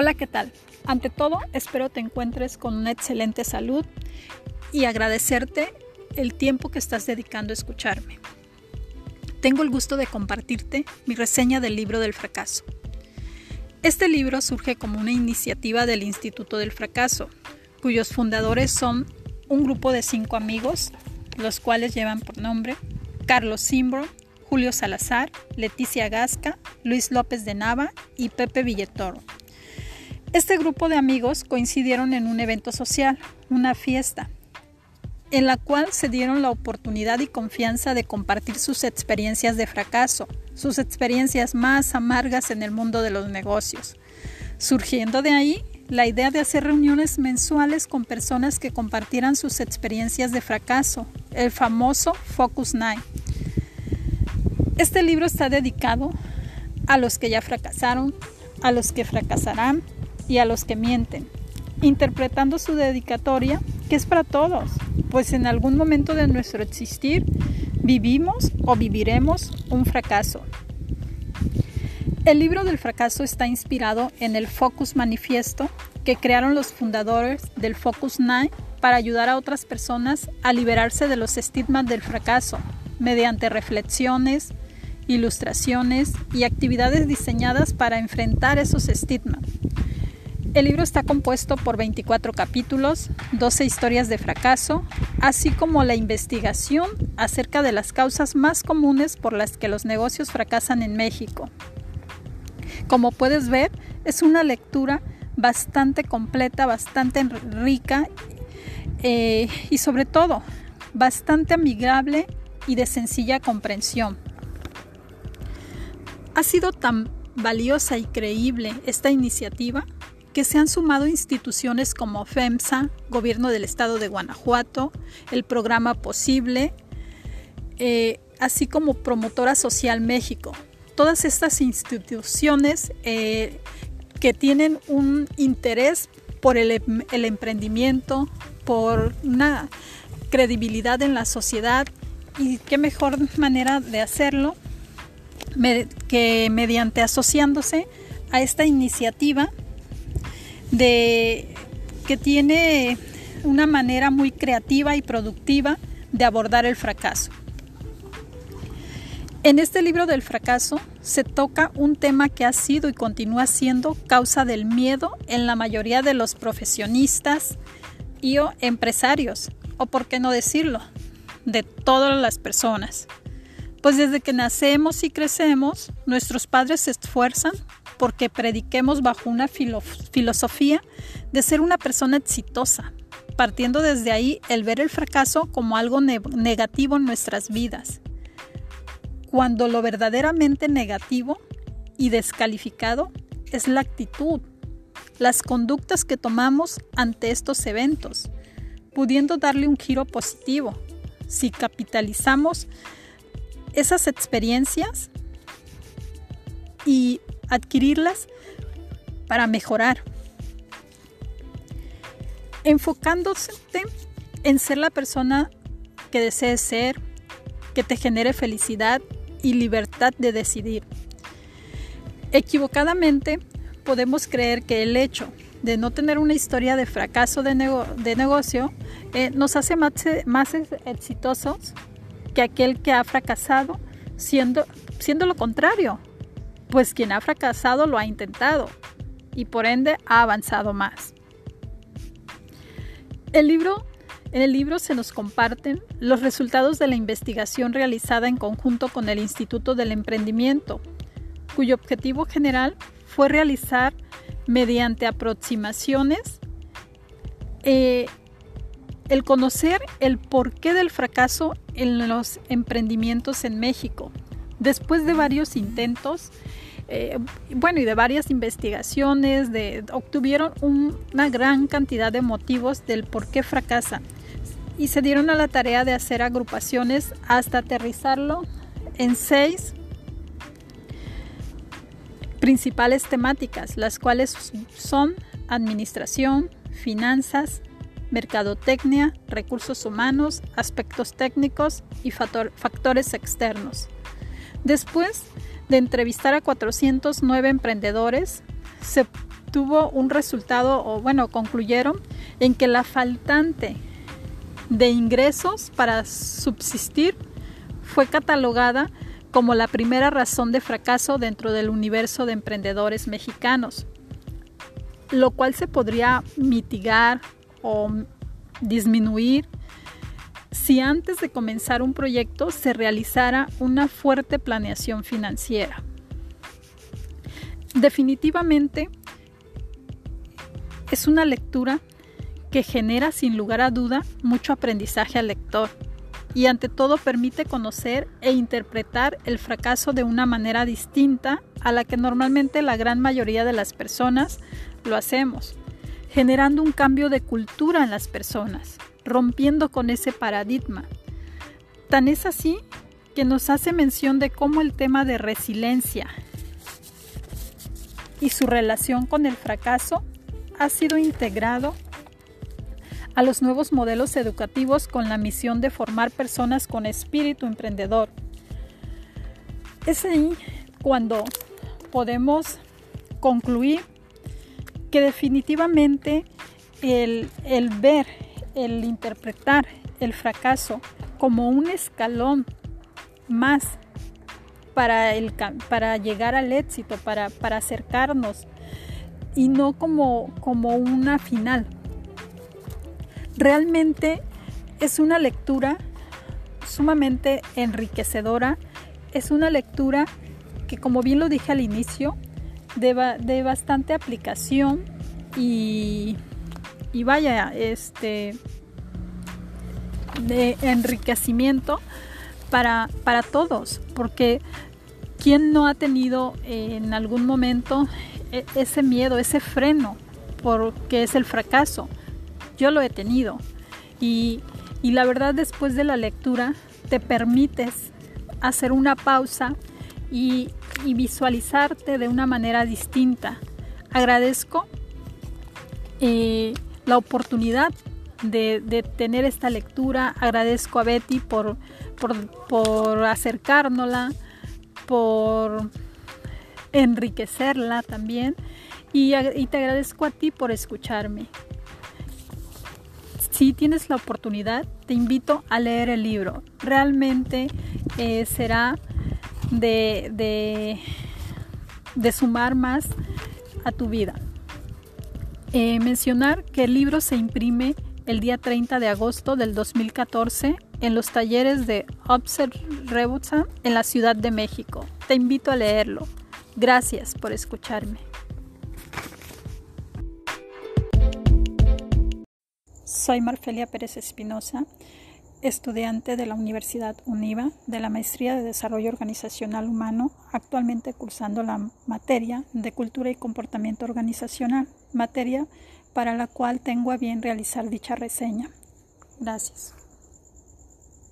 Hola, ¿qué tal? Ante todo, espero te encuentres con una excelente salud y agradecerte el tiempo que estás dedicando a escucharme. Tengo el gusto de compartirte mi reseña del libro del fracaso. Este libro surge como una iniciativa del Instituto del Fracaso, cuyos fundadores son un grupo de cinco amigos, los cuales llevan por nombre Carlos Simbro, Julio Salazar, Leticia Gasca, Luis López de Nava y Pepe Villetoro. Este grupo de amigos coincidieron en un evento social, una fiesta, en la cual se dieron la oportunidad y confianza de compartir sus experiencias de fracaso, sus experiencias más amargas en el mundo de los negocios. Surgiendo de ahí la idea de hacer reuniones mensuales con personas que compartieran sus experiencias de fracaso, el famoso Focus Night. Este libro está dedicado a los que ya fracasaron, a los que fracasarán y a los que mienten, interpretando su dedicatoria que es para todos, pues en algún momento de nuestro existir vivimos o viviremos un fracaso. El libro del fracaso está inspirado en el Focus Manifiesto que crearon los fundadores del Focus Nine para ayudar a otras personas a liberarse de los estigmas del fracaso mediante reflexiones, ilustraciones y actividades diseñadas para enfrentar esos estigmas. El libro está compuesto por 24 capítulos, 12 historias de fracaso, así como la investigación acerca de las causas más comunes por las que los negocios fracasan en México. Como puedes ver, es una lectura bastante completa, bastante rica eh, y sobre todo bastante amigable y de sencilla comprensión. Ha sido tan valiosa y creíble esta iniciativa que se han sumado instituciones como FEMSA, Gobierno del Estado de Guanajuato, el programa Posible, eh, así como Promotora Social México. Todas estas instituciones eh, que tienen un interés por el, el emprendimiento, por una credibilidad en la sociedad y qué mejor manera de hacerlo que mediante asociándose a esta iniciativa de que tiene una manera muy creativa y productiva de abordar el fracaso. En este libro del fracaso se toca un tema que ha sido y continúa siendo causa del miedo en la mayoría de los profesionistas y o empresarios, o por qué no decirlo, de todas las personas. Pues desde que nacemos y crecemos, nuestros padres se esfuerzan porque prediquemos bajo una filosofía de ser una persona exitosa, partiendo desde ahí el ver el fracaso como algo negativo en nuestras vidas, cuando lo verdaderamente negativo y descalificado es la actitud, las conductas que tomamos ante estos eventos, pudiendo darle un giro positivo. Si capitalizamos esas experiencias y adquirirlas para mejorar. Enfocándose en ser la persona que desees ser, que te genere felicidad y libertad de decidir. Equivocadamente podemos creer que el hecho de no tener una historia de fracaso de, negocio eh, nos hace más, más exitosos que aquel que ha fracasado, siendo, siendo lo contrario, pues quien ha fracasado lo ha intentado y por ende ha avanzado más. El libro, en el libro se nos comparten los resultados de la investigación realizada en conjunto con el Instituto del Emprendimiento, cuyo objetivo general fue realizar mediante aproximaciones eh, el conocer el porqué del fracaso en los emprendimientos en México. Después de varios intentos, eh, bueno, y de varias investigaciones, obtuvieron una gran cantidad de motivos del por qué fracasan y se dieron a la tarea de hacer agrupaciones hasta aterrizarlo en seis principales temáticas, las cuales son administración, finanzas, mercadotecnia, recursos humanos, aspectos técnicos y factores externos. Después de entrevistar a 409 emprendedores, se tuvo un resultado, o bueno, concluyeron en que la faltante de ingresos para subsistir fue catalogada como la primera razón de fracaso dentro del universo de emprendedores mexicanos, lo cual se podría mitigar o disminuir si antes de comenzar un proyecto se realizara una fuerte planeación financiera. Definitivamente es una lectura que genera sin lugar a duda mucho aprendizaje al lector y ante todo permite conocer e interpretar el fracaso de una manera distinta a la que normalmente la gran mayoría de las personas lo hacemos, generando un cambio de cultura en las personas, rompiendo con ese paradigma. Tan es así que nos hace mención de cómo el tema de resiliencia y su relación con el fracaso ha sido integrado a los nuevos modelos educativos con la misión de formar personas con espíritu emprendedor. Es ahí cuando podemos concluir que definitivamente el, el ver, el interpretar el fracaso como un escalón más para, el, para llegar al éxito, para, para acercarnos y no como, como una final. Realmente es una lectura sumamente enriquecedora, es una lectura que como bien lo dije al inicio, de, de bastante aplicación y, y vaya, este de enriquecimiento para, para todos, porque ¿quién no ha tenido en algún momento e, ese miedo, ese freno, porque es el fracaso. Yo lo he tenido. Y, la verdad después de la lectura te permites hacer una pausa y, visualizarte de una manera distinta. Agradezco eh, la oportunidad de, tener esta lectura. Agradezco a Betty por, por, por acercárnosla, por enriquecerla también. Y, te agradezco a ti por escucharme. Si tienes la oportunidad, te invito a leer el libro. Realmente eh, será de, de, de, sumar más a tu vida. Eh, mencionar que el libro se imprime el día 30 de agosto del 2014 en los talleres de Observe Rebuta en la Ciudad de México. Te invito a leerlo. Gracias por escucharme. Soy Marfelia Pérez Espinosa, estudiante de la Universidad UNIVA de la Maestría de Desarrollo Organizacional Humano, actualmente cursando la materia de Cultura y Comportamiento Organizacional, materia para la cual tengo a bien realizar dicha reseña. Gracias.